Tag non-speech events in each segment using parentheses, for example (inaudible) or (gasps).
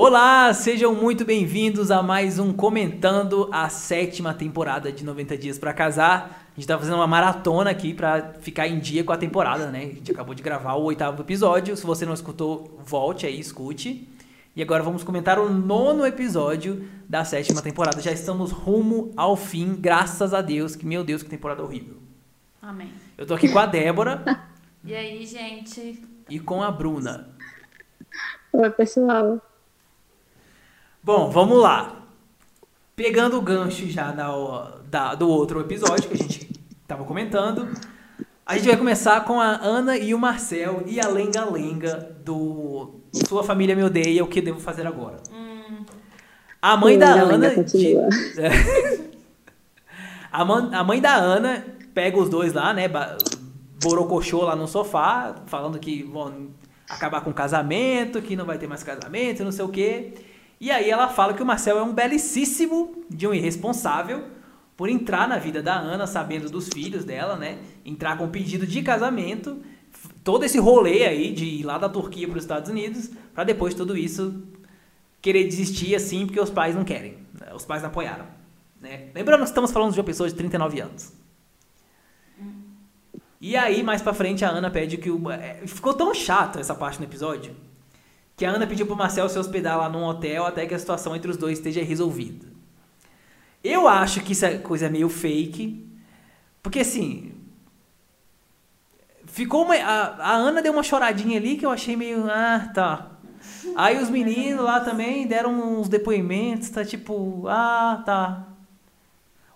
Olá, sejam muito bem-vindos a mais um Comentando a sétima temporada de 90 Dias para Casar. A gente tá fazendo uma maratona aqui para ficar em dia com a temporada, né? A gente acabou de gravar o oitavo episódio. Se você não escutou, volte aí, escute. E agora vamos comentar o nono episódio da sétima temporada. Já estamos rumo ao fim, graças a Deus. Que meu Deus, que temporada horrível. Amém. Eu tô aqui com a Débora (laughs) E aí, gente? e com a Bruna. Oi, pessoal. Bom, vamos lá. Pegando o gancho já da, da- do outro episódio que a gente tava comentando, a gente vai começar com a Ana e o Marcel e a lenga-lenga do Sua Família Me Odeia, o que devo fazer agora. A mãe da Lenga-lenga Ana. continua. (laughs) a, man- a mãe da Ana pega os dois lá, né? Borocochô lá no sofá, falando que vão acabar com o casamento, que não vai ter mais casamento, não sei o quê. E aí ela fala que o Marcel é um belicíssimo de um irresponsável por entrar na vida da Ana, sabendo dos filhos dela, né? Entrar com pedido de casamento, todo esse rolê aí de ir lá da Turquia para os Estados Unidos, para depois de tudo isso querer desistir assim porque os pais não querem. né? Os pais não apoiaram. Né? Lembrando que estamos falando de uma pessoa de 39 anos. E aí, mais pra frente, a Ana pede que o. é, Ficou tão chato essa parte no episódio que a Ana pediu pro Marcel se hospedar lá num hotel até que a situação entre os dois esteja resolvida. Eu acho que isso é coisa meio fake. Porque assim. Ficou uma. A, a Ana deu uma choradinha ali que eu achei meio. Ah, tá. Aí os meninos lá também deram uns depoimentos, tá tipo. Ah, tá.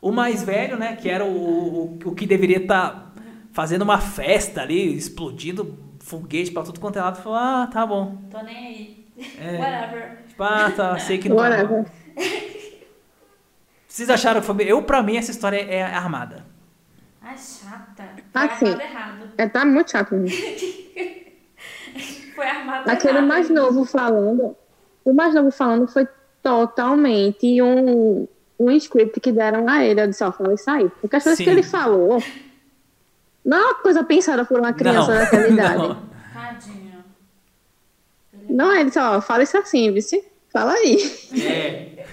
O mais velho, né, que era o, o, o que deveria estar fazendo uma festa ali, explodindo foguete pra tudo quanto é lado, falou: Ah, tá bom. Tô nem aí. É. Whatever. Tipo, ah, tá, sei que (laughs) não rolar. Whatever. Vocês acharam que foi. Eu, pra mim, essa história é armada. Ai, chata. Foi Assim. armado errado. É, tá muito chato. né? (laughs) Foi armado Aquele errado. mais novo falando, o mais novo falando foi totalmente um, um script que deram a ele. Eu disse, ó, fala isso aí. Porque as coisas Sim. que ele falou não é uma coisa pensada por uma criança Não, daquela idade. não. Tadinho. Não, ele disse, ó, fala isso assim, vice. Fala aí. É.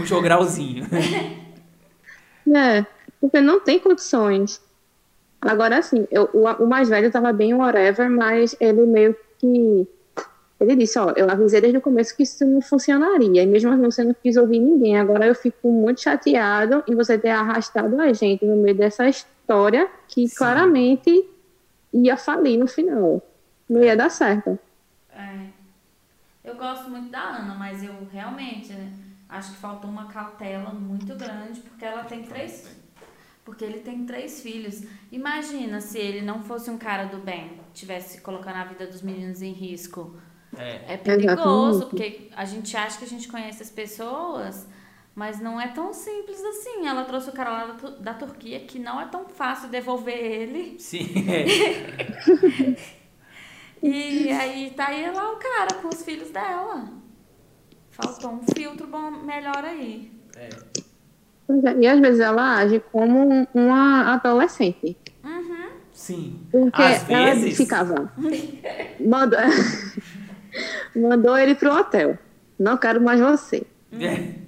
Um jogralzinho. É, porque não tem condições. Agora, assim, eu, o, o mais velho tava bem whatever, mas ele meio que. Ele disse: Ó, eu avisei desde o começo que isso não funcionaria, e mesmo assim você não quis ouvir ninguém. Agora eu fico muito chateado em você ter arrastado a gente no meio dessa história que Sim. claramente ia falir no final. Não ia dar certo. É. Eu gosto muito da Ana, mas eu realmente né, acho que faltou uma cautela muito grande, porque ela tem três. Porque ele tem três filhos. Imagina se ele não fosse um cara do bem, tivesse colocando a vida dos meninos em risco. É. É perigoso, Exatamente. porque a gente acha que a gente conhece as pessoas, mas não é tão simples assim. Ela trouxe o cara lá da, da Turquia, que não é tão fácil devolver ele. Sim. é. (laughs) E aí tá aí lá o cara com os filhos dela. Faltou um filtro bom, melhor aí. É. É, E às vezes ela age como um- uma adolescente. Sim. Porque Às ela vezes. ficava. Mandou, (laughs) mandou ele pro hotel. Não quero mais você. É.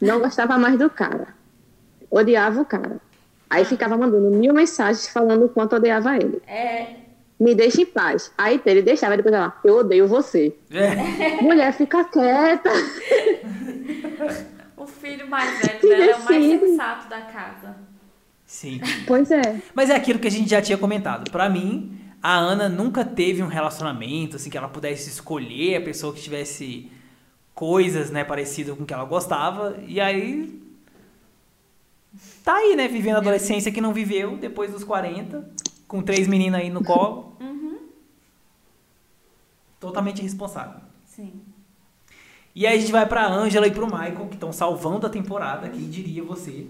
Não gostava mais do cara. Odiava o cara. Aí ficava mandando mil mensagens falando o quanto odiava ele. É, Me deixa em paz. Aí ele deixava, depois ela, eu odeio você. É. (laughs) Mulher, fica quieta. (laughs) o filho mais velho Que dela é o mais decide. sensato da casa. Sim. Pois é. Mas é aquilo que a gente já tinha comentado. Pra mim, a Ana nunca teve um relacionamento, assim, que ela pudesse escolher a pessoa que tivesse coisas, né, parecidas com o que ela gostava. E aí. Tá aí, né, vivendo a adolescência que não viveu depois dos 40, com três meninas aí no colo. (laughs) Totalmente irresponsável. Sim. E aí a gente vai pra Angela e pro Michael, que estão salvando a temporada, quem diria você.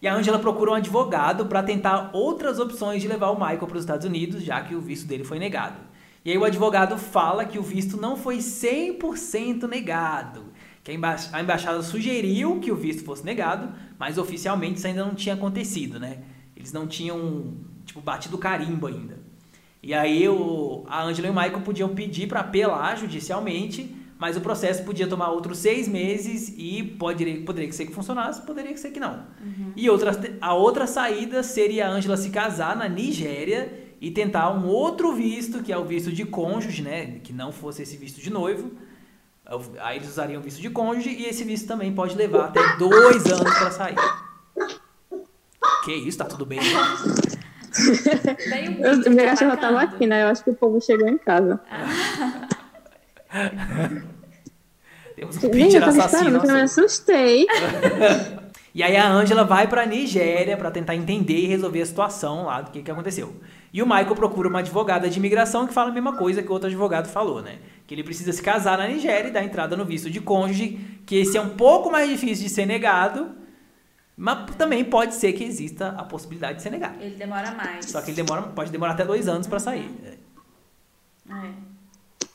E a Angela procura um advogado pra tentar outras opções de levar o Michael para os Estados Unidos, já que o visto dele foi negado. E aí o advogado fala que o visto não foi 100% negado, que a, emba a embaixada sugeriu que o visto fosse negado, mas oficialmente isso ainda não tinha acontecido, né? Eles não tinham, tipo, batido carimbo ainda. E aí o, a Angela e o Michael podiam pedir para apelar judicialmente mas o processo podia tomar outros seis meses e pode, poderia ser que funcionasse, poderia ser que não. E outra, a outra saída seria a Ângela se casar na Nigéria e tentar um outro visto, que é o visto de cônjuge, né? Que não fosse esse visto de noivo. Aí eles usariam o visto de cônjuge e esse visto também pode levar até dois anos para sair. Que isso, tá tudo bem? né? Tem um Eu, minha cachorra tava aqui, né? Eu acho que o povo chegou em casa. (laughs) Temos um tava assassino. eu me assustei. (laughs) E aí a Ângela vai pra Nigéria pra tentar entender e resolver a situação lá do que, que aconteceu. E o Michael procura uma advogada de imigração que fala a mesma coisa que o outro advogado falou, né? Que ele precisa se casar na Nigéria e dar entrada no visto de cônjuge, que esse é um pouco mais difícil de ser negado, mas também pode ser que exista a possibilidade de ser negado. Ele demora mais. Só que ele demora, pode demorar até dois anos pra sair. É. Ai,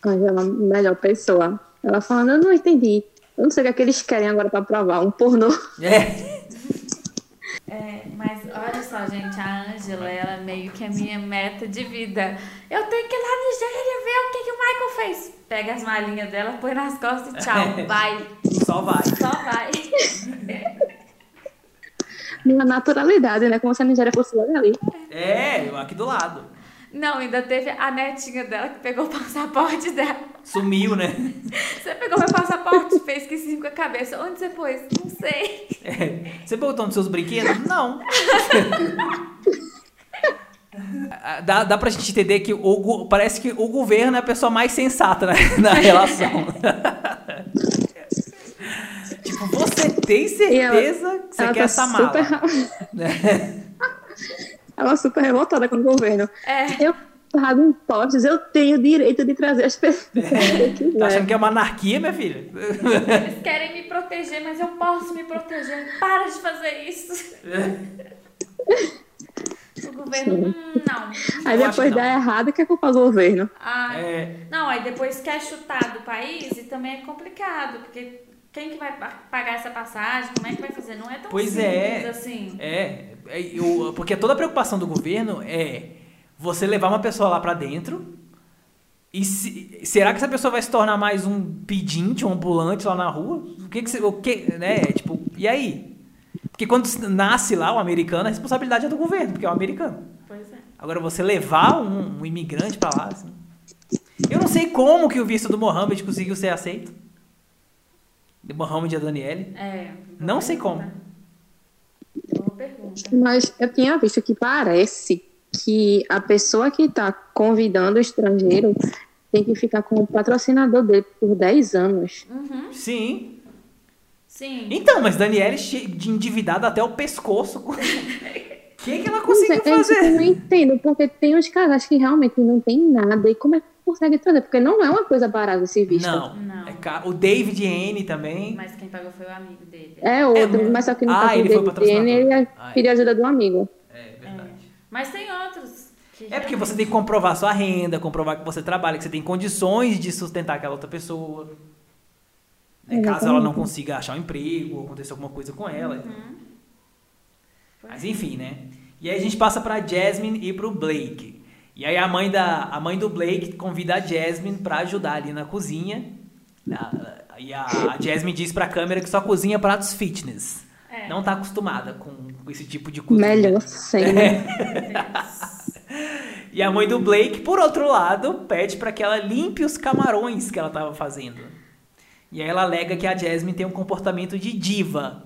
ela é a melhor pessoa. Ela falando, eu não entendi. Eu não sei o que, é que eles querem agora pra provar. Um pornô. É. (laughs) É, mas olha só, gente, a Ângela, ela é meio que a minha meta de vida. Eu tenho que ir lá na Nigéria ver o que, que o Michael fez. Pega as malinhas dela, põe nas costas e tchau. (laughs) Vai. Só vai. Só vai. (laughs) Na naturalidade, né? Como se a Nigéria fosse logo ali. É, aqui do lado. Não, ainda teve a netinha dela que pegou o passaporte dela. Sumiu, né? Você pegou meu passaporte, fez que sim com a cabeça. Onde você pôs? Não sei. É. Você botou nos seus brinquedos? Não. (laughs) Dá, dá pra gente entender que o, parece que o governo é a pessoa mais sensata na, na (laughs) relação. tipo, você tem certeza que você ela quer tá essa mala? super- (laughs) Ela super revoltada com o governo. É. Eu pago impostos, eu tenho direito de trazer as pessoas. quiser. Tá achando que é uma anarquia, minha filha? Eles querem me proteger, mas eu posso me proteger. Para de fazer isso. O governo, hum, não. Aí Eu depois não. dá errado, que é culpa do governo. Ah, É. Não, aí depois quer chutar do país e também é complicado, porque quem que vai pa- pagar essa passagem? Como é que vai fazer? Não é tão Pois simples é. assim. É, é, eu- porque toda a preocupação do governo é você levar uma pessoa lá pra dentro e se- será que essa pessoa vai se tornar mais um pedinte, um ambulante lá na rua? O que que você, o que, né, tipo, e aí? Porque quando nasce lá o americano, a responsabilidade é do governo, porque é o americano. Pois é. Agora você levar um, um imigrante pra lá, assim. Eu não sei como que o visto do Mohammed conseguiu ser aceito. De Mohammed e a Daniele. É. Não sei como. Boa pergunta. Mas eu tinha visto que parece que a pessoa que está convidando o estrangeiro tem que ficar com o patrocinador dele por 10 anos. Uhum. Sim. Sim. Então, mas Daniele de endividada até o pescoço. O (laughs) que, que ela conseguiu é isso que eu fazer? não entendo, porque tem uns casais que realmente não tem nada. E como é que consegue trazer? Porque não é uma coisa barata esse visto. Não. Não. É o David e Anne também. Mas quem pagou foi o amigo dele. É outro, É, mas só que no ah, caso ele foi dele, patrocinador. ele Ah, é. queria ajuda do amigo. É verdade. Mas tem outros. que É porque você tem que comprovar sua renda, comprovar que você trabalha, que você tem condições de sustentar aquela outra pessoa. Né, Caso ela não consiga achar um emprego, ou aconteça alguma coisa com ela. Uhum. Mas enfim, né? E aí a gente passa pra Jasmine e pro Blake. E aí a mãe, da, a mãe do Blake convida a Jasmine pra ajudar ali na cozinha. E a, a Jasmine diz pra câmera que só cozinha pratos fitness. É. Não tá acostumada com, com esse tipo de cozinha. Melhor sempre. (laughs) E a mãe do Blake, por outro lado, pede pra que ela limpe os camarões que ela tava fazendo. E aí ela alega que a Jasmine tem um comportamento de diva.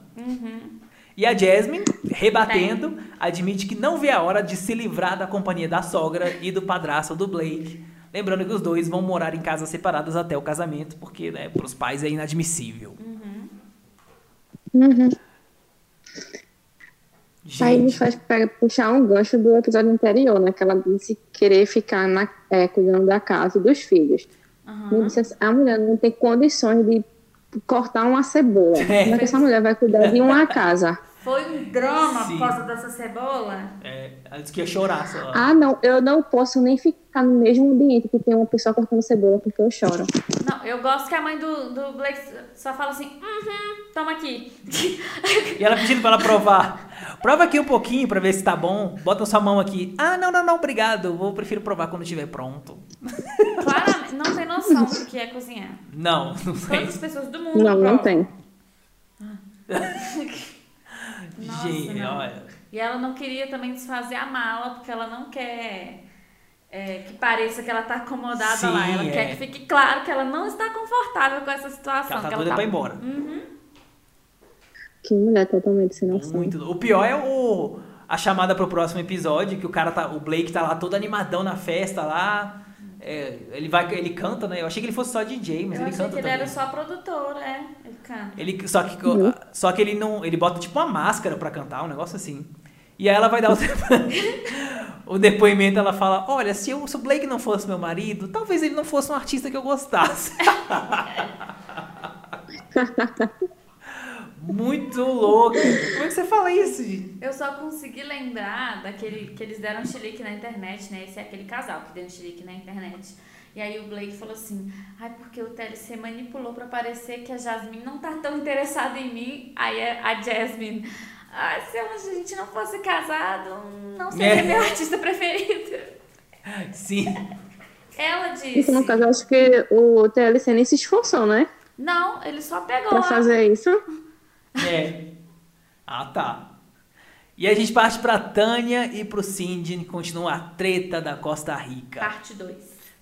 E a Jasmine, rebatendo, admite que não vê a hora de se livrar da companhia da sogra e do padrasto do Blake. Lembrando que os dois vão morar em casas separadas até o casamento, porque, né, pros pais é inadmissível. Uhum. Aí me Gente, faz puxar um gancho do episódio anterior, né? Que ela disse querer ficar na, é, cuidando da casa e dos filhos. E disse assim, a mulher não tem condições de cortar uma cebola. É. Como é que essa mulher vai cuidar de uma (laughs) casa? Foi um drama Sim. por causa dessa cebola. é, ela disse que ia chorar. Só. Ah, não, eu não posso nem ficar no mesmo ambiente que tem uma pessoa cortando cebola porque eu choro. Não, eu gosto que a mãe do, do Blake só fala assim, uhum, toma aqui. E ela pedindo pra ela provar. Prova aqui um pouquinho pra ver se tá bom. Bota sua mão aqui. Ah, não, não, não, obrigado. Eu prefiro provar quando estiver pronto. Claramente, não tem noção. do que é cozinhar. Não, não Todas sei. as pessoas do mundo. Não, não tem. (laughs) Nossa, Gente, não. olha. E ela não queria também desfazer a mala, porque ela não quer é, que pareça que ela tá acomodada Sim, lá. Ela é. quer que fique claro que ela não está confortável com essa situação. Ela tá que doida pra ir embora. Uhum. Que mulher totalmente sem noção. Muito. O pior é o a chamada pro próximo episódio, que o cara tá, o Blake tá lá todo animadão na festa lá. É, ele vai, ele canta, né? Eu achei que ele fosse só DJ, mas Eu ele achei canta que ele também. era só produtor, é. Ele canta. Ele só que Uhum. só que ele não, ele bota tipo uma máscara pra cantar, um negócio assim. E aí ela vai dar o, (laughs) o depoimento, ela fala: "Olha, se, eu, se o Blake não fosse meu marido, talvez ele não fosse um artista que eu gostasse". (laughs) Muito louco. Como é que você fala isso? gente? Eu só consegui lembrar daquele que eles deram chilique na internet, né? Esse é aquele casal que deu um chilique na internet. E aí o Blake falou assim: ai, porque o TLC manipulou pra parecer que a Jasmine não tá tão interessada em mim. Aí a Jasmine, ai, se a gente não fosse casado, não seria É. meu artista preferido. Sim. Ela Então, disse: no caso, acho que o TLC nem se esforçou, né? não, ele só pegou Pra fazer isso. É. Ah, tá. E a gente parte pra Tânia e pro Cindy, continua a treta da Costa Rica. Parte 2.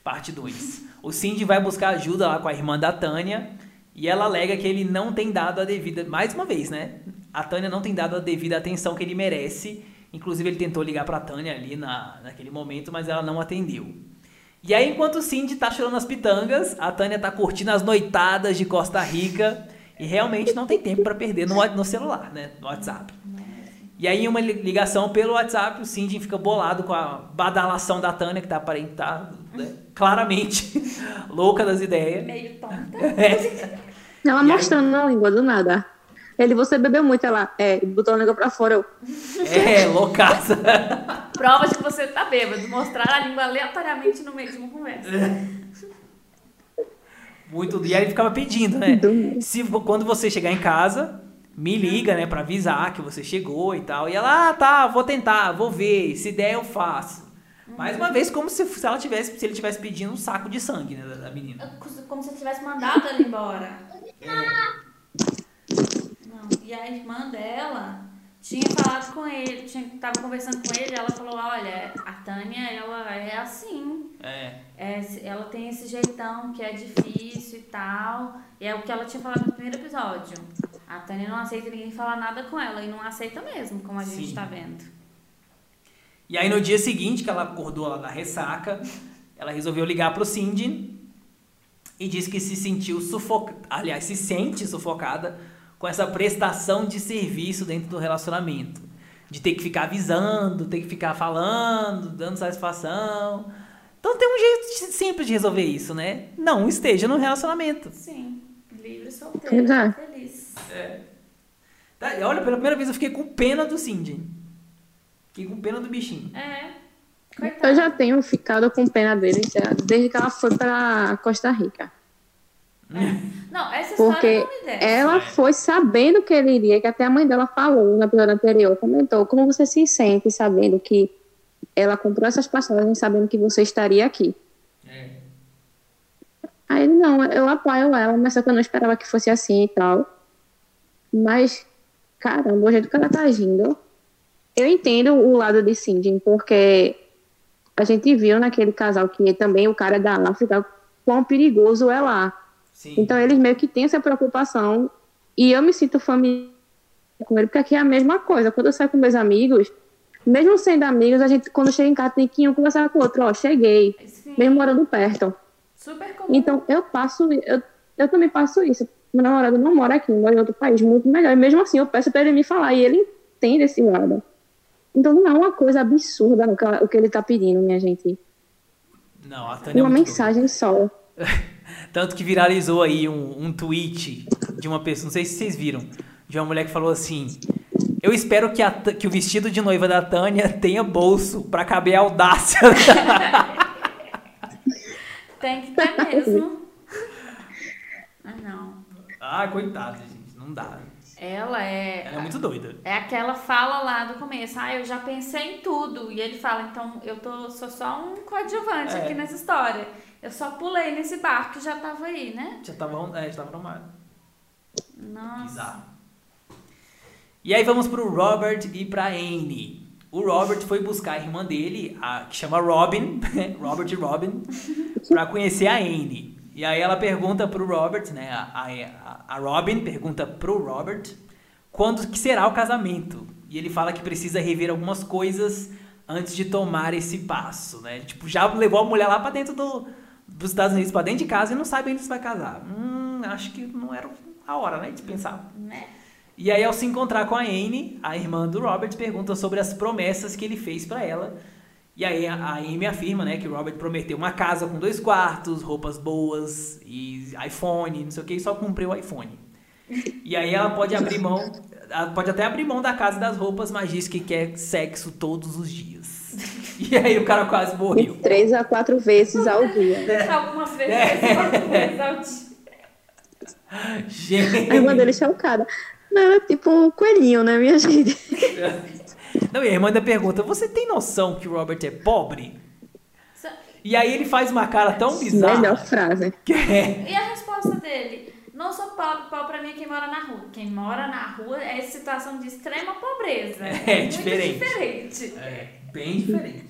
Parte 2. O Cindy vai buscar ajuda lá com a irmã da Tânia e ela alega que ele não tem dado a devida. Mais uma vez, né? A Tânia não tem dado a devida atenção que ele merece. Inclusive, ele tentou ligar pra Tânia ali na, naquele momento, mas ela não atendeu. E aí, enquanto o Cindy tá chorando as pitangas, a Tânia tá curtindo as noitadas de Costa Rica e realmente não tem tempo pra perder no, no celular, né? No WhatsApp. E aí, em uma li- ligação pelo WhatsApp, o Cindy fica bolado com a badalação da Tânia, que tá aparentar né, claramente (laughs) louca das ideias. Meio tonta. É. (laughs) Ela E aí? mostrando na língua do nada. Ele, você bebeu muito, ela, é, botou a língua pra fora. Eu, É, loucaça. (laughs) Prova de que você tá bêbado. Mostrar a língua aleatoriamente no meio de uma conversa. Muito. E aí ele ficava pedindo, né? Do- Se quando você chegar em casa, me liga, né, Pra avisar que você chegou e tal. E ela, ah, tá, vou tentar, vou ver, se der eu faço. Mais uma vez, como se, se ela tivesse, se ele tivesse pedindo um saco de sangue, né, da, da menina. Como se eu tivesse mandado ela embora. Não. E a irmã dela tinha falado com ele, tinha, tava conversando com ele, ela falou, olha, a Tânia, ela é assim. É. É, ela tem esse jeitão que é difícil e tal. E é o que ela tinha falado no primeiro episódio. A Tânia não aceita ninguém falar nada com ela. E não aceita mesmo, como a gente Sim. tá vendo. E aí no dia seguinte, que ela acordou lá da ressaca, ela resolveu ligar pro Cindy e disse que se sentiu sufocada, aliás, se sente sufocada com essa prestação de serviço dentro do relacionamento. De ter que ficar avisando, ter que ficar falando, dando satisfação. Então tem um jeito simples de resolver isso, né? Não esteja no relacionamento. Sim, livre, solteiro, é. feliz. Tá, e olha, pela primeira vez eu fiquei com pena do Cindy. Fiquei com pena do bichinho. É, coitado. Eu já tenho ficado com pena dele já, desde que ela foi pra Costa Rica. Não, essa Porque ela foi sabendo que ele iria, que até a mãe dela falou no episódio anterior, comentou, como você se sente sabendo que ela comprou essas passagens sabendo que você estaria aqui. É. Aí ele, não, eu apoio ela, mas só que eu não esperava que fosse assim e tal. Mas, caramba, o jeito que ela tá agindo. Eu entendo o lado de Cindy, porque a gente viu naquele casal que também o cara da África, quão perigoso é lá. Sim. Então eles meio que têm essa preocupação. E eu me sinto familiar com ele, porque aqui é a mesma coisa. Quando eu saio com meus amigos, mesmo sendo amigos, a gente, quando chega em casa, tem que um conversar com o outro, ó, cheguei, Sim, mesmo morando perto. super comum. Então, eu passo, eu, eu também passo isso. Meu namorado não mora aqui, mora em outro país, muito melhor. E mesmo assim, eu peço para ele me falar, e ele entende esse lado. Então, não é uma coisa absurda o que ele tá pedindo, minha gente. Não, a Tânia é Uma muito mensagem só. (laughs) Tanto que viralizou aí um, um tweet de uma pessoa, não sei se vocês viram, de uma mulher que falou assim: Eu espero que, a que o vestido de noiva da Tânia tenha bolso pra caber a audácia. (laughs) Tem que ter mesmo. ah, não. ah, coitada, gente, não dá. Ela é. Ela é muito doida. É aquela fala lá do começo, ah, eu já pensei em tudo. E ele fala, então eu tô, sou só um coadjuvante É. aqui nessa história. Eu só pulei nesse barco que já tava aí, né? Já tava, é, já tava no mar. Nossa. Bizarro. E aí vamos pro Robert e pra Anne. O Robert foi buscar a irmã dele, a, que chama Robin, (laughs) Robert e Robin, (laughs) pra conhecer a Anne. E aí ela pergunta pro Robert, né? A, a, a Robin pergunta pro Robert quando que será o casamento. E ele fala que precisa rever algumas coisas antes de tomar esse passo, né? Tipo, já levou a mulher lá pra dentro do, dos Estados Unidos, pra dentro de casa e não sabe ainda se vai casar. Hum, acho que não era a hora, né? De pensar. Né? E aí, ao se encontrar com a Anne, a irmã do Robert pergunta sobre as promessas que ele fez pra ela. E aí a Amy afirma, né, que o Robert prometeu uma casa com dois quartos, roupas boas e iPhone, não sei o que, e só cumpriu o iPhone. E aí ela pode abrir mão, pode até abrir mão da casa e das roupas, mas diz que quer sexo todos os dias. (laughs) E aí o cara quase morreu. Três a quatro vezes ao dia. (laughs) Algumas vezes, É. algumas vezes ao dia. Gente. A irmã dele chocada. Não, é tipo um coelhinho, né, minha gente? (laughs) Não, e a irmã ainda pergunta: Você tem noção que o Robert é pobre? E aí ele faz uma cara tão bizarra. Melhor frase. Que é. E a resposta dele? Não sou pobre, pobre pra mim é quem mora na rua. Quem mora na rua é situação de extrema pobreza. É, muito diferente. diferente. É, bem diferente.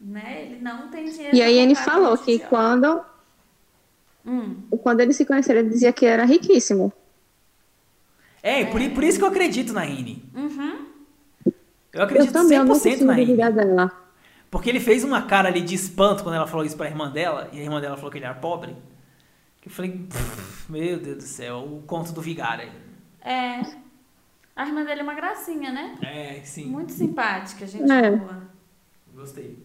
Né? Ele não tem dinheiro. E aí ele falou que social. quando, Hum, quando eles se conheceram, ele dizia que era riquíssimo. É, por, por isso que eu acredito na Ine. uhum. Eu acredito eu também, eu não 100% consigo na Ine. dela. Porque ele fez uma cara ali de espanto quando ela falou isso pra irmã dela, e a irmã dela falou que ele era pobre. Que eu falei, "Pff, meu Deus do céu, o conto do vigário. aí. É. A irmã dele é uma gracinha, né? É, sim, Muito simpática, gente É. boa. gostei.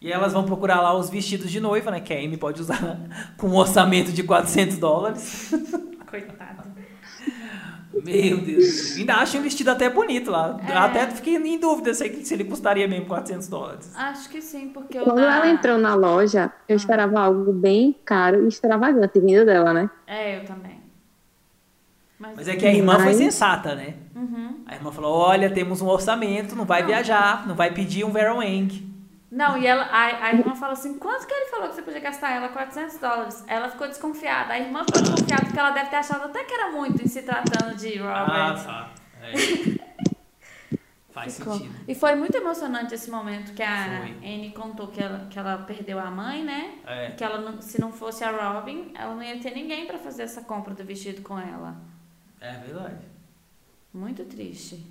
E elas vão procurar lá os vestidos de noiva, né? Que a Amy pode usar (laughs) com um orçamento de 400 dólares. (laughs) Coitada. Meu Deus. Ainda acho um vestido até bonito lá. É. Até fiquei em dúvida se, se ele custaria mesmo 400 dólares. Acho que sim, porque Quando ela entrou na loja, Ah. eu esperava algo bem caro e extravagante vindo dela, né? É, eu também. Mas, Mas é que a irmã foi Mas- sensata, né? Uhum. A irmã falou: olha, temos um orçamento, não vai Não. viajar, não vai pedir um Vera Wang. Não, e ela, a, a irmã falou assim, quanto que ele falou que você podia gastar? Ela, 400 dólares. Ela ficou desconfiada. A irmã ficou desconfiada porque ela deve ter achado até que era muito em se tratando de Robert. tá. É. Faz Ficou. sentido. E foi muito emocionante esse momento que a Foi. Anne contou que ela, que ela perdeu a mãe, né? É. Que ela, se não fosse a Robin, ela não ia ter ninguém pra fazer essa compra do vestido com ela. É verdade. Muito triste.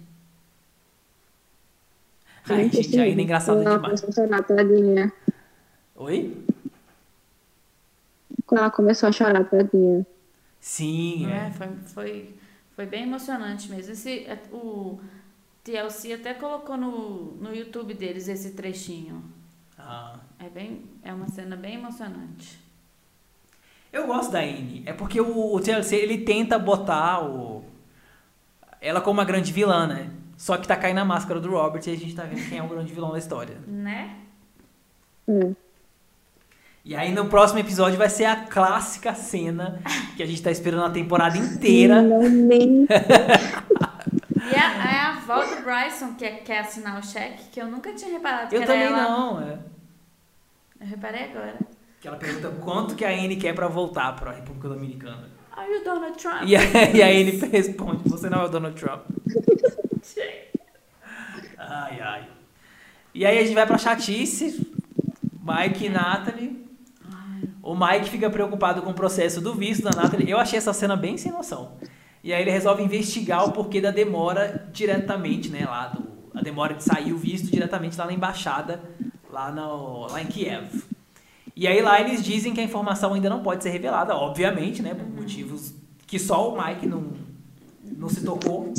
Ai, gente, ainda é engraçado Quando ela demais. começou a chorar, tadinha. Oi? Quando ela começou a chorar, tadinha. Sim, É, é. foi, foi, foi bem emocionante mesmo. Esse, é, o TLC até colocou no, no YouTube deles esse trechinho. Ah. É, bem, é uma cena bem emocionante. Eu gosto da Anne. É porque o, o TLC ele tenta botar o, ela como uma grande vilã, né? Só que tá caindo a máscara do Robert e a gente tá vendo quem é o grande vilão da história. Né? Hum. E aí no próximo episódio vai ser a clássica cena que a gente tá esperando a temporada inteira. E é, é a avó do Bryson que quer, quer assinar o cheque, que eu nunca tinha reparado que Eu era também ela. não, é. Eu reparei agora. Que ela pergunta quanto que a Anne quer pra voltar pra República Dominicana. Are you Donald Trump? E a, e a Anne responde, você não é o Donald Trump. Ai, ai. E aí a gente vai pra chatice. Mike e Natalie. O Mike fica preocupado com o processo do visto da Natalie. Eu achei essa cena bem sem noção. E aí ele resolve investigar o porquê da demora diretamente, né? Lá do, a demora de sair o visto diretamente lá na embaixada, lá, no, lá em Kiev. E aí lá eles dizem que a informação ainda não pode ser revelada, obviamente, né? Por motivos que só o Mike não, não se tocou.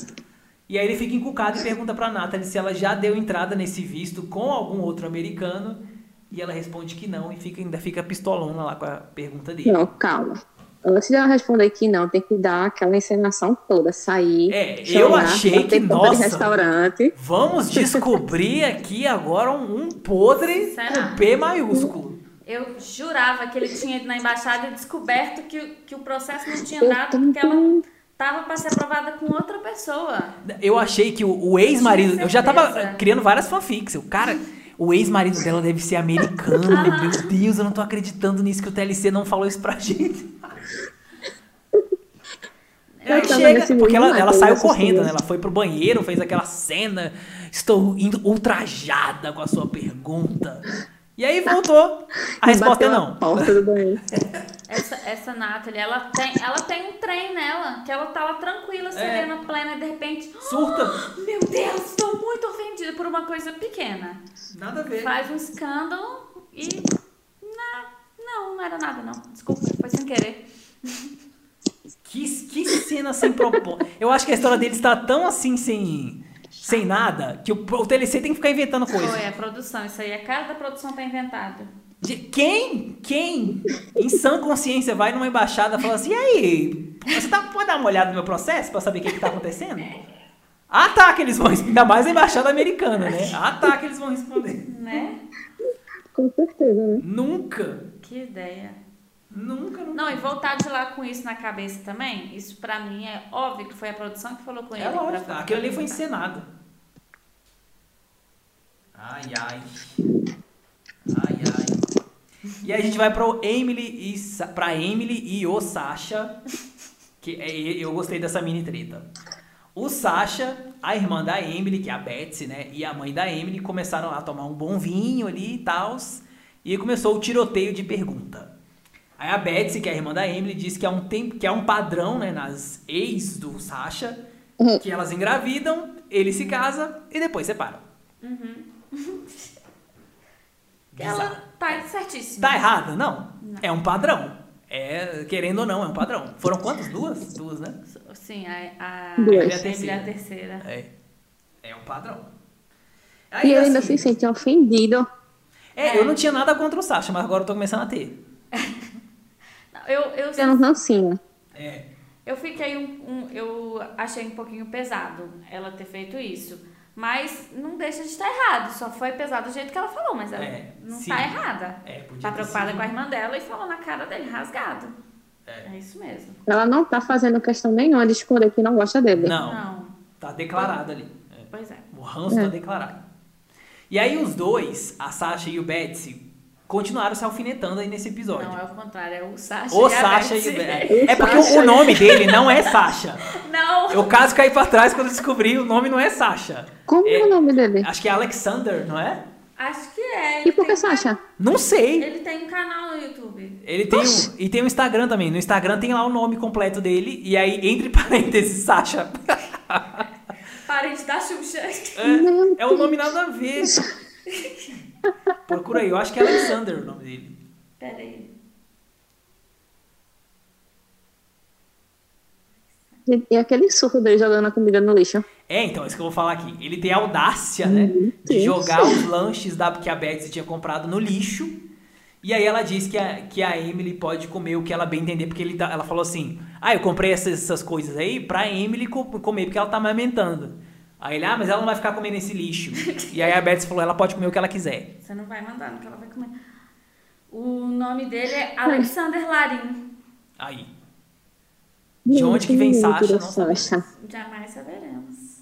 E aí ele fica encucado e pergunta pra Natalie se ela já deu entrada nesse visto com algum outro americano. E ela responde que não e fica, ainda fica pistolona lá com a pergunta dele. Não, calma. Antes de ela responder que não, tem que dar aquela encenação toda, sair. É, eu achei que, nossa. restaurante. Vamos descobrir aqui agora um, um podre Será? com P maiúsculo. Eu jurava que ele tinha ido na embaixada e descoberto que, o- que o processo não tinha dado porque ela tava pra ser aprovada com outra pessoa. Eu achei que o, o ex-marido. Eu já tava criando várias fanfics. O cara. O ex-marido dela deve ser americano. Meu Deus, eu não tô acreditando nisso que o TLC não falou isso pra gente. Tava chega, porque ela, ela saiu correndo, né? Ela foi pro banheiro, fez aquela cena. Estou indo ultrajada com a sua pergunta. E aí voltou. A (laughs) resposta é não. (laughs) Essa, essa Nathalie, ela tem, ela tem um trem nela, que ela tá lá tranquila, serena, plena, e de repente. (gasps) Surta. Meu Deus, estou muito ofendida por uma coisa pequena. Nada a ver. Faz um escândalo e. Na- não, não era nada, não. Desculpa, foi sem querer. Que, que cena sem propósito. Eu acho que a história deles tá tão assim, sem, sem nada, que o, o TLC tem que ficar inventando coisa. Foi a produção, isso aí, a cara da produção tá inventada. De quem? Quem? Em sã consciência vai numa embaixada e fala assim: e aí? Você tá, pode dar uma olhada no meu processo pra saber o que, que tá acontecendo? Ah, tá, que eles vão responder. Ainda mais a embaixada americana, né? Ah, tá, que eles vão responder. Né? Com certeza, né? Nunca. Que ideia. Nunca, nunca. Não, e voltar de lá com isso na cabeça também, isso pra mim é óbvio que foi a produção que falou com ele. É lógico. Aquilo ali foi encenado. Ai, ai. Ai, ai. E aí a gente vai pro Emily e pra Emily e o Sasha. Que é- eu gostei dessa mini treta. O Sasha, a irmã da Emily, que é a Betsy, né? E a mãe da Emily começaram a tomar um bom vinho ali e tal. E começou o tiroteio de pergunta. Aí a Betsy, que é a irmã da Emily, disse que é um, tempo, que é um padrão, né, nas ex do Sasha, que elas engravidam, ele se casa e depois separam. Bizarro. (laughs) Ela tá certíssima. Tá errada? Não. É um padrão. É, querendo ou não, é um padrão. Foram quantas? Duas? Duas, né? Sim, a, a, Duas. A terceira. é a terceira. É. É um padrão. E Aí, ele ainda assim, se sente ofendido. é, eu não tinha nada contra o Sasha, mas agora eu tô começando a ter. (laughs) Não, Eu, eu, Tendo um rancinho. É. eu fiquei um, um- Eu achei um pouquinho pesado ela ter feito isso. Mas não deixa de estar errado. Só foi pesado do jeito que ela falou, mas ela É, não sim. tá errada. É, podia Tá preocupada com a irmã dela e falou na cara dele, rasgado. É. É, isso mesmo. Ela não tá fazendo questão nenhuma de esconder que não gosta dele. Não, Não. tá declarado ali. É. Pois é. O ranço tá declarado. E aí os dois, a Sasha e o Betsy, continuaram se alfinetando aí nesse episódio. Não, é o contrário, é o Sasha O e a Sasha e Betsy. o Betsy. (laughs) O É porque Sasha o nome dele não é Sasha. (laughs) Não! Eu caso caí pra trás quando descobri o nome não é Sasha. Como é, É- o nome dele? Acho que é Alexander, não é? Acho que é. ele E por que Sasha? Não sei. Ele tem um canal no YouTube. Ele tem um, e tem um Instagram também. No Instagram tem lá o nome completo dele. E aí, entre (laughs) parênteses, Sasha. Parente da Xuxa. É, é um nome nada a ver. Procura aí, eu acho que é Alexander o nome dele. Pera aí. E, aquele surto dele jogando a comida no lixo. É, então, é isso que eu vou falar aqui. Ele tem a audácia, né? De jogar os lanches da, que a Betsy tinha comprado no lixo. E aí ela diz que a, que a Emily pode comer o que ela bem entender, porque ele, tá- ela falou assim: Ah, eu comprei essas, essas coisas aí pra Emily co- comer, porque ela tá amamentando. Aí ele, ah, mas ela não vai ficar comendo esse lixo. e aí a Betsy falou: ela pode comer o que ela quiser. Você não vai mandar no que ela vai comer. O nome dele é Alexander Larim. Aí. De onde que vem Sasha, não Sasha. Jamais saberemos.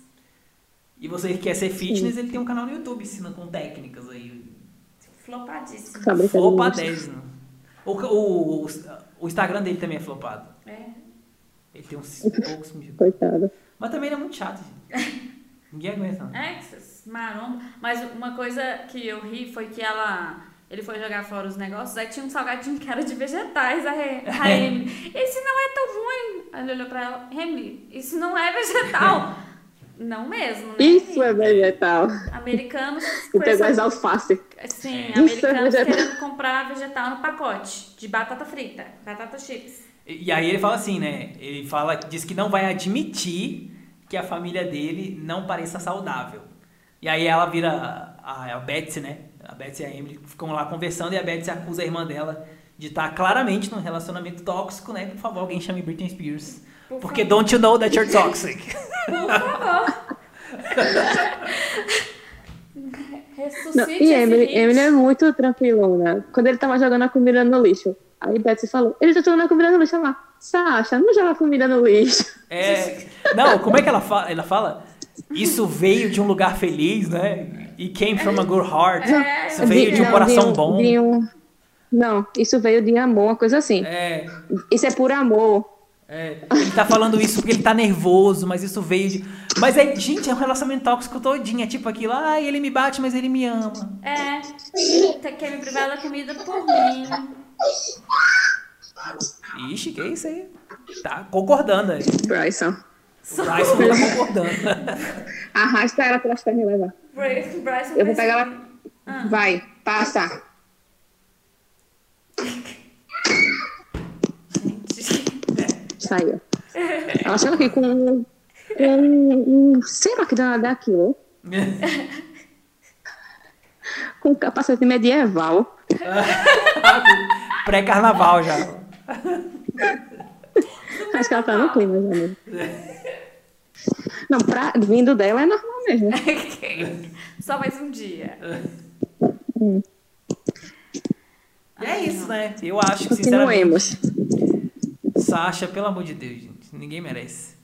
E você que quer ser fitness, ele tem um canal no YouTube ensinando com técnicas aí. Flopadíssimo. Flopadésimo. O, o, o, o Instagram dele também é flopado. É. Ele tem uns poucos mil. Coitado. Mas também ele é muito chato, gente. (laughs) Ninguém aguenta. É, maromba. Mas uma coisa que eu ri foi que ela. Ele foi jogar fora os negócios, aí tinha um salgadinho que era de vegetais, a, Re- a (laughs) Emily. Esse não é tão ruim. Aí ele olhou pra ela, Emily, isso não é vegetal. (laughs) não mesmo, né? Isso é vegetal. Americanos com pegou as alface. Sim, Isso é americanos vegetal. querendo comprar vegetal no pacote de batata frita, batata chips. E, e aí ele fala assim, né? Ele fala, diz que não vai admitir que a família dele não pareça saudável. E aí ela vira a, a Betsy, né? A Betsy e a Emily ficam lá conversando e a Betsy acusa a irmã dela de estar claramente num relacionamento tóxico, né? Por favor, alguém chame Britney Spears. Por Porque favor. don't you know that you're toxic? Por favor. Ressuscite Não, e Emily, hit. Emily é muito tranquilona. Quando ele tava jogando a comida no lixo, aí Betsy falou, ele tá jogando a comida no lixo. Ela, Sasha, não joga a comida no lixo. É, não, como é que ela fala? Ela fala? Isso veio de um lugar feliz, né? It came from a good heart. É. Isso veio de um Não, coração um- bom. de um- Não, isso veio de amor, uma coisa assim. É, Isso é por amor. é. Ele tá falando isso porque ele tá nervoso, mas isso veio de. Mas é, gente, é um relacionamento tóxico todinho. É tipo aquilo, ah, ele me bate, mas ele me ama. É, ele quer me privar da comida por mim. Ixi, que isso aí? Tá concordando aí. Bryson. Bryson tá concordando. (laughs) Arrasta ela pelas pernas e leva. Bryson, Bryson Eu vou pegar que- ela. Ah. Vai, passa. Gente. Saiu. (laughs) Ela chega aqui com um. um, sei lá que danada é aquilo. (laughs) Com um capacete medieval. Pré-carnaval já. Acho que ela tá no clima, já, amigo. Não, pra, vindo dela é normal mesmo. (laughs) Só mais um dia. E é isso, né? Eu acho que, sinceramente, Continuemos. Sasha, pelo amor de Deus, gente, ninguém merece.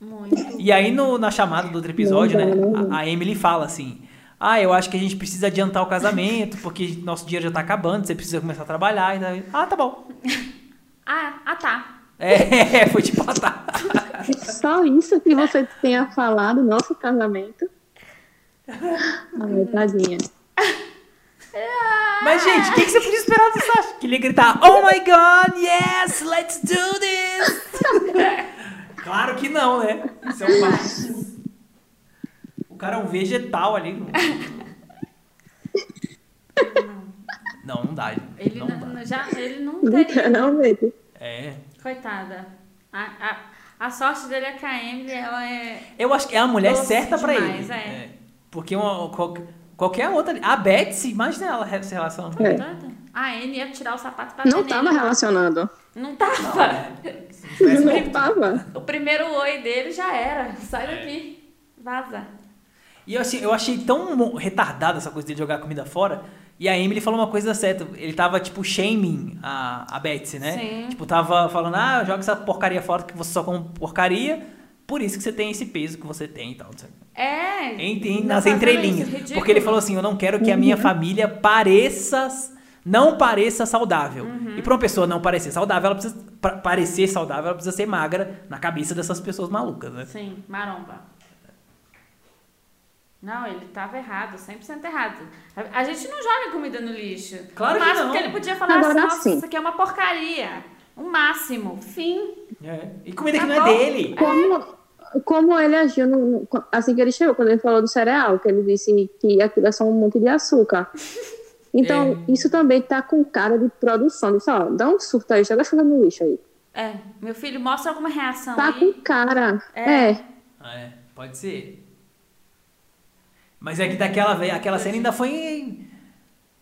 Muito. E aí, no, na chamada do outro episódio, né, a, a Emily fala assim: Ah, eu acho que a gente precisa adiantar o casamento, porque nosso dinheiro já tá acabando, você precisa começar a trabalhar. E daí, ah, tá bom. (laughs) Ah, ah tá. (laughs) É, foi tipo, ah, tá. (laughs) Só isso que você tenha falado, nosso casamento. Ai, tadinha. Mas, gente, o que, que você podia esperar do Sasha? Que ele ia gritar: Oh my god, yes, let's do this! (laughs) claro que não, né? Isso é um. O cara é um vegetal ali. Não, não dá. Ele não não, dá. já, ele não (laughs) teria. Literalmente. É. Coitada. A, a, a sorte dele é que a Emily, ela é. Eu acho que é a mulher certa pra demais, ele. é. Porque uma, qual- qualquer outra. A Betsy, imagina ela se relacionando com É. ele. A Anne ia tirar o sapato pra Não tava nele. relacionando. Não tava. Não tava. O primeiro oi dele já era. Sai É. daqui. Vaza. E eu, assim, eu achei tão retardada essa coisa de jogar comida fora. E a Emily falou uma coisa certa. Ele tava, tipo, shaming a, a Betsy, né? Sim. Tipo, tava falando, ah, joga essa porcaria fora que você só come porcaria. Por isso que você tem esse peso que você tem e tal. É. Em- nas entrelinhas. isso. Porque ele falou assim: eu não quero que a minha família pareça. Não pareça saudável. Uhum. E pra uma pessoa não parecer saudável, ela precisa. pra parecer saudável, ela precisa ser magra na cabeça dessas pessoas malucas, né? Sim, maromba. Não, ele tava errado, 100% errado. A, a gente não joga comida no lixo. Claro o que máximo não. que ele podia falar Agora assim, nossa, sim. isso aqui é uma porcaria. O máximo. Fim. É. E comida que não é dele. Como, como ele agiu no- assim que ele chegou, quando ele falou do cereal, que ele disse que aquilo é só um monte de açúcar. (laughs) Então, É. isso também tá com cara de produção. Disse, ó, dá um surto aí, joga chuva no lixo aí. É, meu filho, mostra alguma reação Tá aí. com cara. É. É. É, pode ser. Mas é que daquela aquela cena ainda foi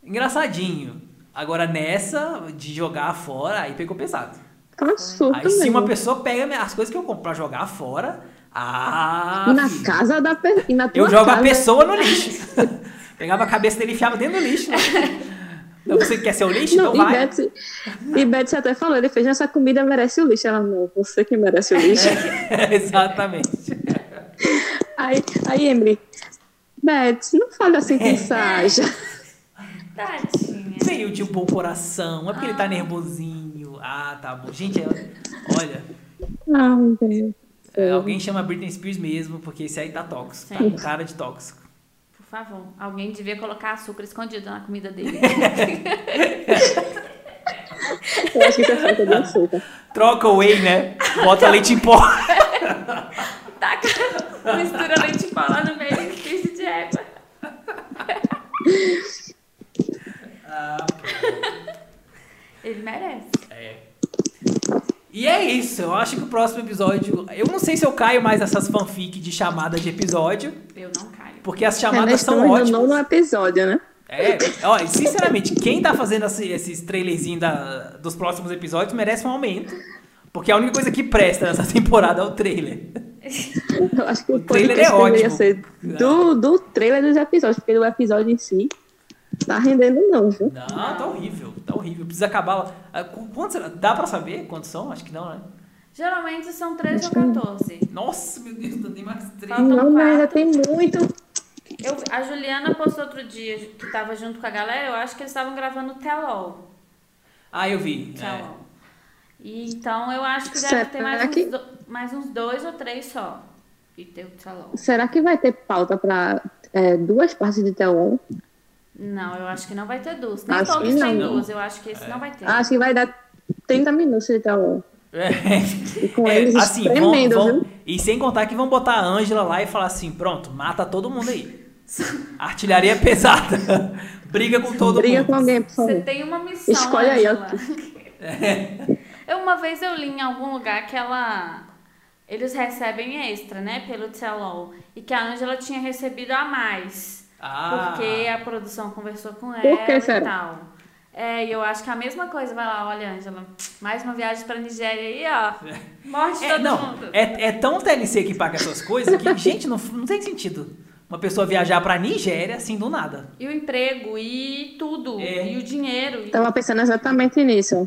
engraçadinho. Agora nessa, de jogar fora, aí pegou pesado. Um surto Aí se uma pessoa pega as coisas que eu compro pra jogar fora, ah, E na filho, casa da pessoa. Eu jogo a casa, pessoa no lixo. (laughs) Pegava a cabeça dele e enfiava dentro do lixo. Né? Então você quer ser o lixo? Não, então e, vai. E Betsy até falou, ele fez essa comida merece o lixo. Ela, não, você que merece o lixo. (laughs) Exatamente. Aí, aí, Emily, Betsy, não fale assim com Sasha. (laughs) Tadinha. Veio de um bom coração, é porque ele tá nervosinho. Ah, tá bom. Gente, é- olha, Ah, meu Deus. é, alguém chama Britney Spears mesmo, porque esse aí tá tóxico. Tá Sim. com cara de tóxico. Por favor, alguém devia colocar açúcar escondido na comida dele. (laughs) Eu acho que é falta de açúcar. Troca o whey, né? Bota leite em pó. (laughs) Taca, mistura leite em pó lá no meio e finge de égua. Ah, Ele merece. é. E é isso, eu acho que o próximo episódio. Eu não sei se eu caio mais nessas fanfic de chamada de episódio, Eu não caio. porque as É, chamadas nós são no ótimas. nono episódio, né? É, e sinceramente, quem tá fazendo esse- esses trailerzinhos da- dos próximos episódios merece um aumento. Porque a única coisa que presta nessa (laughs) temporada é o trailer. (laughs) Eu acho que O o, trailer é deveria ótimo. ser do, do trailer dos episódios, porque do episódio em si tá rendendo não, viu? Não, tá horrível, tá horrível. Precisa acabar lá. Ah, qu- Quantos? Dá pra saber quantos são? Acho que não, né? Geralmente são 13 ou 14. Nossa, meu Deus, ainda tem mais três. Faltam não, mas ainda tem muito. Eu, a Juliana postou outro dia que tava junto com a galera, eu acho que eles estavam gravando o Tell Ah, eu vi. Tell É. E, então eu acho que deve Será ter mais uns, que- mais uns dois ou três só. E ter o Tell All. Será que vai ter pauta para duas partes de Tell Não, eu acho que não vai ter duas. Nem Acho todos têm duas, eu acho que esse não vai ter. Acho que vai dar 30 minutos de Tell É. E com É, eles assim, vão, vão- e sem contar que vão botar a Ângela lá e falar assim, pronto, mata todo mundo aí. (laughs) Artilharia pesada. (laughs) Briga com todo Briga mundo. com alguém, por Você favor. tem uma missão, Escolhe aí, Angela. É. (laughs) Eu, uma vez eu li em algum lugar que ela... Eles recebem extra, né? Pelo All. E que a Angela tinha recebido a mais. Ah, Porque a produção conversou com que ela e será? tal. É, e eu acho que a mesma coisa vai lá, olha, Angela, mais uma viagem pra Nigéria aí, ó. (laughs) Morte É, todo não, mundo. é, é tão TLC que paga essas coisas que, (laughs) gente, não, não tem sentido uma pessoa viajar pra Nigéria assim do nada. E o emprego, e tudo, É. e o dinheiro, e, Tava pensando exatamente nisso.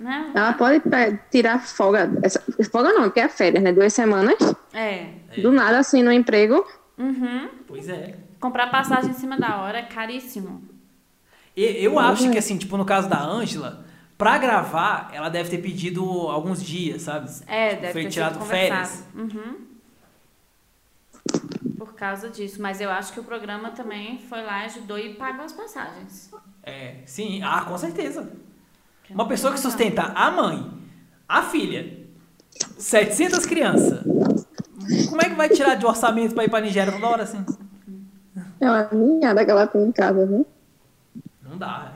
Né? Ela pode pe- tirar folga. Essa, folga não, porque é férias, né? Duas semanas. É. Do nada, assim, no emprego. Uhum. Pois é. Comprar passagem em cima da hora é caríssimo. E- Eu acho que, assim, tipo, no caso da Ângela, pra gravar, ela deve ter pedido alguns dias, sabe? É, deve Foi ter tirado sido férias. Uhum. Por causa disso. Mas eu acho que o programa também foi lá, ajudou e pagou as passagens. É, sim. Ah, com certeza. Uma pessoa que sustenta a mãe, a filha, 700 crianças. Como é que vai tirar de orçamento pra ir pra Nigéria toda hora assim? É uma ninhada que ela tem em casa, viu? Não dá.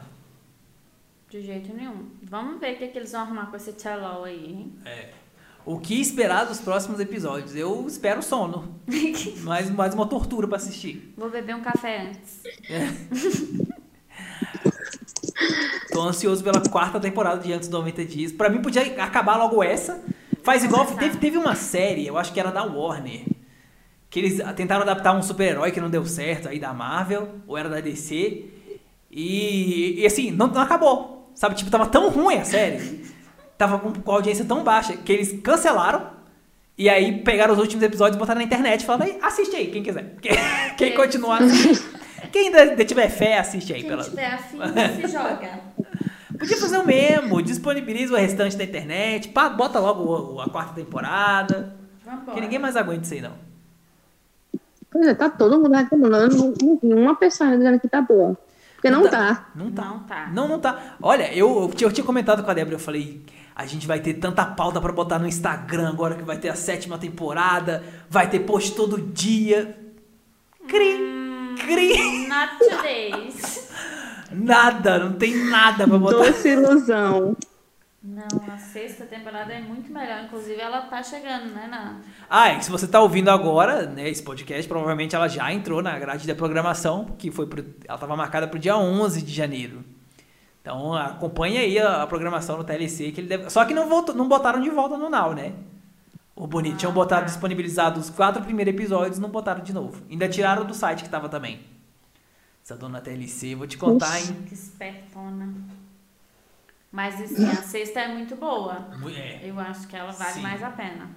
De jeito nenhum. Vamos ver o que, que eles vão arrumar com esse tell aí, hein? É. O que esperar dos próximos episódios? Eu espero sono. (laughs) mais, mais uma tortura pra assistir. Vou beber um café antes. (laughs) Tô ansioso pela quarta temporada de Antes dos 90 Dias. Pra mim podia acabar logo essa. Faz igual. Teve, teve uma série, eu acho que era da Warner. Que eles tentaram adaptar um super-herói que não deu certo aí da Marvel, ou era da DC. E, e assim, não, não acabou. Sabe, tipo, tava tão ruim a série. Tava com, com a audiência tão baixa que eles cancelaram. E aí pegaram os últimos episódios e botaram na internet e falaram, "Aí, assiste aí, quem quiser. (laughs) Quem, quem continuar. Quem ainda tiver fé, assiste aí. Quem Pela... tiver afim, (laughs) se joga. Podia fazer o mesmo, disponibiliza o restante da internet, pá, bota logo a quarta temporada. Vambora. Que ninguém mais aguenta isso aí, não. Pois é, tá todo mundo reclamando. Não, não uma pessoa dizendo que tá boa. Porque não, tá. Não tá. Não tá. Não, não tá. Olha, eu, eu, tinha, eu tinha comentado com a Débora, eu falei, a gente vai ter tanta pauta pra botar no Instagram agora que vai ter a sétima temporada, vai ter post todo dia. Cri, cri. Not today's. Nada, não tem nada pra botar. Doce ilusão. Não, a sexta temporada é muito melhor. Inclusive, ela tá chegando, né, na... Ah, e se você tá ouvindo agora, né, esse podcast, provavelmente ela já entrou na grade da programação, que foi pro, ela estava marcada para o dia 11 de janeiro. Então acompanhe aí a, a programação no TLC, que ele deve, só que não, voltou, não botaram de volta no Now, né? O bonito, tinham botado, disponibilizado os quatro primeiros episódios, não botaram de novo. Ainda tiraram do site que tava também. Essa dona TLC, vou te contar, hein? Que espertona. Mas, assim, a sexta é muito boa. É, Eu acho que ela vale Sim. mais a pena.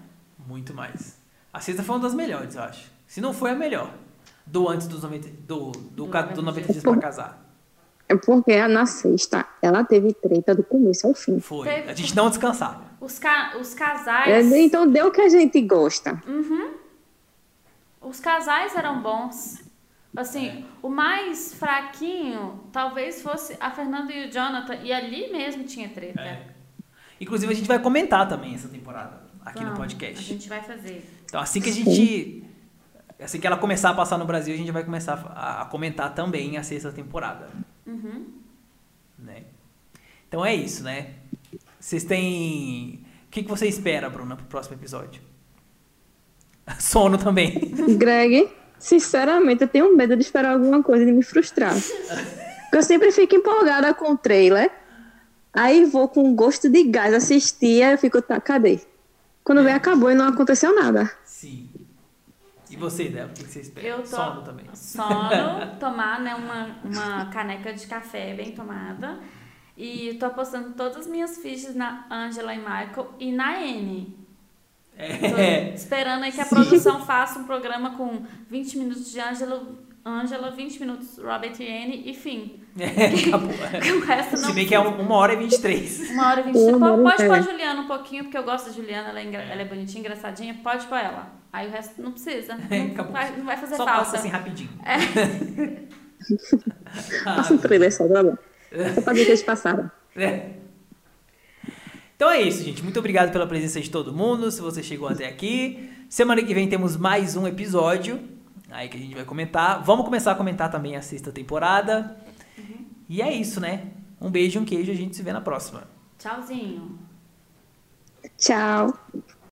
muito mais. A sexta foi uma das melhores, eu acho. Se não foi a melhor. Do antes dos 90, do, do, Do ca- 90 do 90 dias. dias pra casar. É porque a na sexta, ela teve treta do começo ao fim. Foi. Teve- A gente não descansava. Os, ca... os É, casais... então deu o que a gente gosta. Os casais eram bons. Assim, É. o mais fraquinho talvez fosse a Fernanda e o Jonathan. E ali mesmo tinha treta. É. Inclusive, a gente vai comentar também essa temporada aqui no Vamos, podcast. A gente vai fazer. Então, assim que a gente. Assim que ela começar a passar no Brasil, a gente vai começar a, a comentar também a sexta temporada. Uhum. Né? Então é isso, né? Vocês têm. O que, que você espera, Bruna, pro próximo episódio? (laughs) Sono também. Greg, sinceramente, eu tenho medo de esperar alguma coisa e de me frustrar. Porque eu sempre fico empolgada com o trailer. Aí vou com gosto de gás assistir, aí eu fico, tá, cadê? Quando vem, acabou e não aconteceu nada. Sim. E você, Débora, o que que você espera? Eu tô... Sono também. Sono, (laughs) tomar né, uma, uma caneca de café bem tomada. E tô apostando todas as minhas fichas na Angela e Michael e na Anne. Tô É. (laughs) esperando aí que a produção faça um programa com 20 minutos de Angela Angela, 20 minutos Robert e Anne e fim. É, acabou. O resto não Se bem que é uma hora e vinte e três. Uma hora e vinte. Uma Pode, hora pode pôr a. Juliana um pouquinho, porque eu gosto da Juliana, ela é, engra- ela é bonitinha, engraçadinha. Pode pôr ela. Aí o resto não precisa. É, (laughs) Não, acabou. vai, não vai fazer Só falta. passa assim rapidinho. É. (laughs) Passa um trailer só, tá bom. Só pra ver que eles passaram. É. Então é isso, gente. Muito obrigado pela presença de todo mundo. Se você chegou até aqui. Semana que vem temos mais um episódio. Aí que a gente vai comentar. Vamos começar a comentar também a sexta temporada. E é isso, né? Um beijo um queijo. A gente se vê na próxima. Tchauzinho. Tchau.